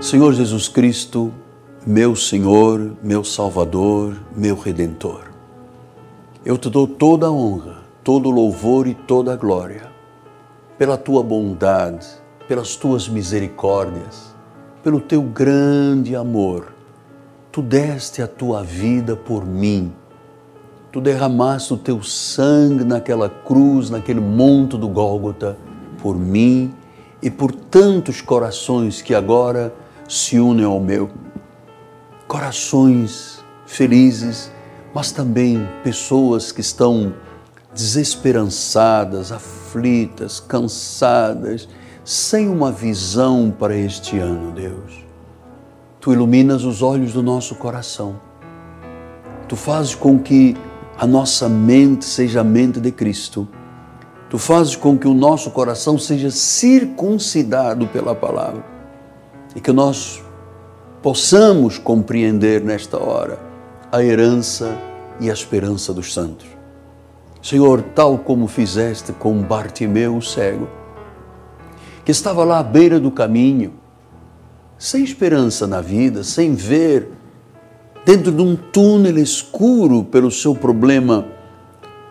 Senhor Jesus Cristo, meu Senhor, meu Salvador, meu Redentor, eu te dou toda a honra, todo o louvor e toda a glória, pela tua bondade, pelas tuas misericórdias, pelo teu grande amor. Tu deste a tua vida por mim. Tu derramaste o teu sangue naquela cruz, naquele monte do Gólgota, por mim e por tantos corações que agora se unem ao meu. Corações felizes, mas também pessoas que estão desesperançadas, aflitas, cansadas, sem uma visão para este ano, Deus. Tu iluminas os olhos do nosso coração. Tu fazes com que a nossa mente seja a mente de Cristo. Tu fazes com que o nosso coração seja circuncidado pela palavra e que nós possamos compreender nesta hora a herança e a esperança dos santos. Senhor, tal como fizeste com Bartimeu o cego, que estava lá à beira do caminho, sem esperança na vida, sem ver, dentro de um túnel escuro pelo seu problema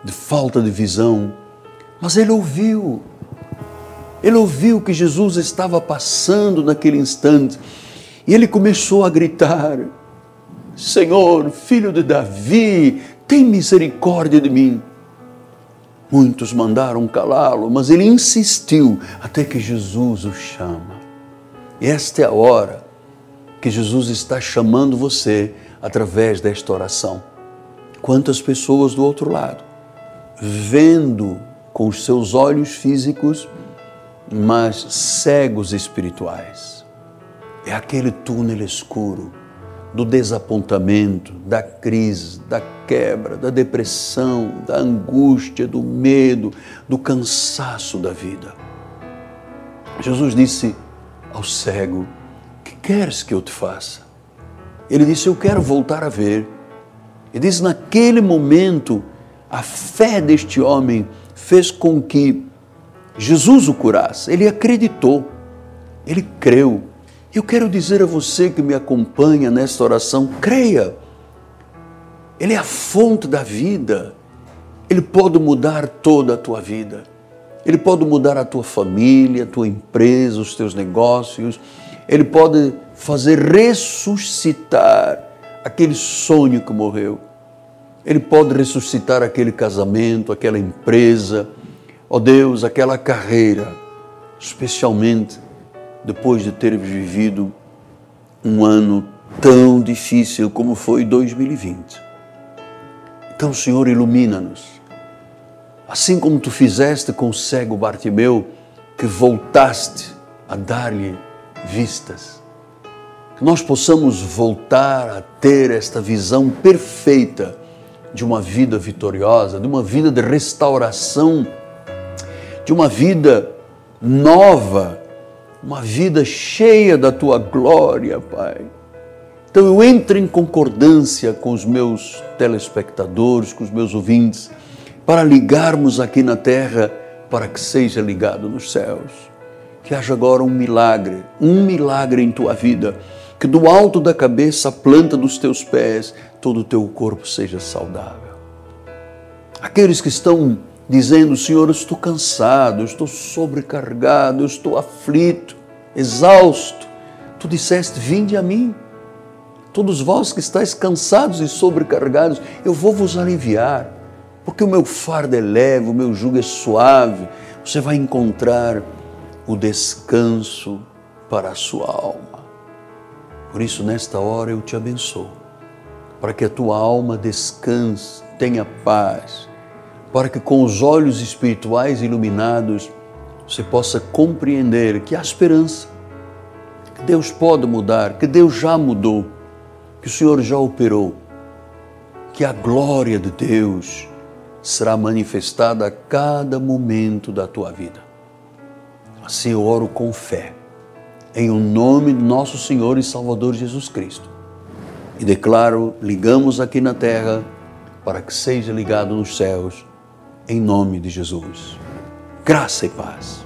de falta de visão, mas ele ouviu ele ouviu que Jesus estava passando naquele instante e ele começou a gritar: Senhor, filho de Davi, tem misericórdia de mim. Muitos mandaram calá-lo, mas ele insistiu até que Jesus o chama. Esta é a hora que Jesus está chamando você através desta oração. Quantas pessoas do outro lado, vendo com os seus olhos físicos, mas cegos espirituais. É aquele túnel escuro do desapontamento, da crise, da quebra, da depressão, da angústia, do medo, do cansaço da vida. Jesus disse ao cego: Que queres que eu te faça? Ele disse: Eu quero voltar a ver. Ele disse: Naquele momento, a fé deste homem fez com que Jesus o curasse. Ele acreditou, ele creu. Eu quero dizer a você que me acompanha nesta oração: creia. Ele é a fonte da vida. Ele pode mudar toda a tua vida. Ele pode mudar a tua família, a tua empresa, os teus negócios. Ele pode fazer ressuscitar aquele sonho que morreu. Ele pode ressuscitar aquele casamento, aquela empresa Ó oh Deus, aquela carreira, especialmente depois de ter vivido um ano tão difícil como foi 2020. Então, Senhor, ilumina-nos. Assim como tu fizeste com o cego Bartimeu, que voltaste a dar-lhe vistas. Que nós possamos voltar a ter esta visão perfeita de uma vida vitoriosa, de uma vida de restauração de uma vida nova, uma vida cheia da tua glória, Pai. Então eu entro em concordância com os meus telespectadores, com os meus ouvintes, para ligarmos aqui na terra, para que seja ligado nos céus. Que haja agora um milagre, um milagre em tua vida, que do alto da cabeça, a planta dos teus pés, todo o teu corpo seja saudável. Aqueles que estão dizendo: Senhor, eu estou cansado, eu estou sobrecarregado, eu estou aflito, exausto. Tu disseste: Vinde a mim. Todos vós que estáis cansados e sobrecarregados, eu vou vos aliviar, porque o meu fardo é leve, o meu jugo é suave. Você vai encontrar o descanso para a sua alma. Por isso, nesta hora, eu te abençoo, para que a tua alma descanse, tenha paz para que com os olhos espirituais iluminados você possa compreender que há esperança, que Deus pode mudar, que Deus já mudou, que o Senhor já operou, que a glória de Deus será manifestada a cada momento da tua vida. Assim eu oro com fé, em o nome de nosso Senhor e Salvador Jesus Cristo. E declaro: ligamos aqui na terra para que seja ligado nos céus em nome de Jesus. Graça e paz.